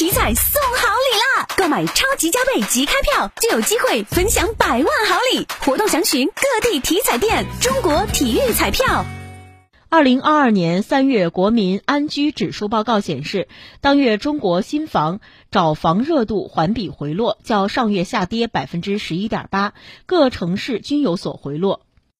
体彩送好礼啦！购买超级加倍即开票就有机会分享百万好礼，活动详询各地体彩店。中国体育彩票。二零二二年三月国民安居指数报告显示，当月中国新房找房热度环比回落，较上月下跌百分之十一点八，各城市均有所回落。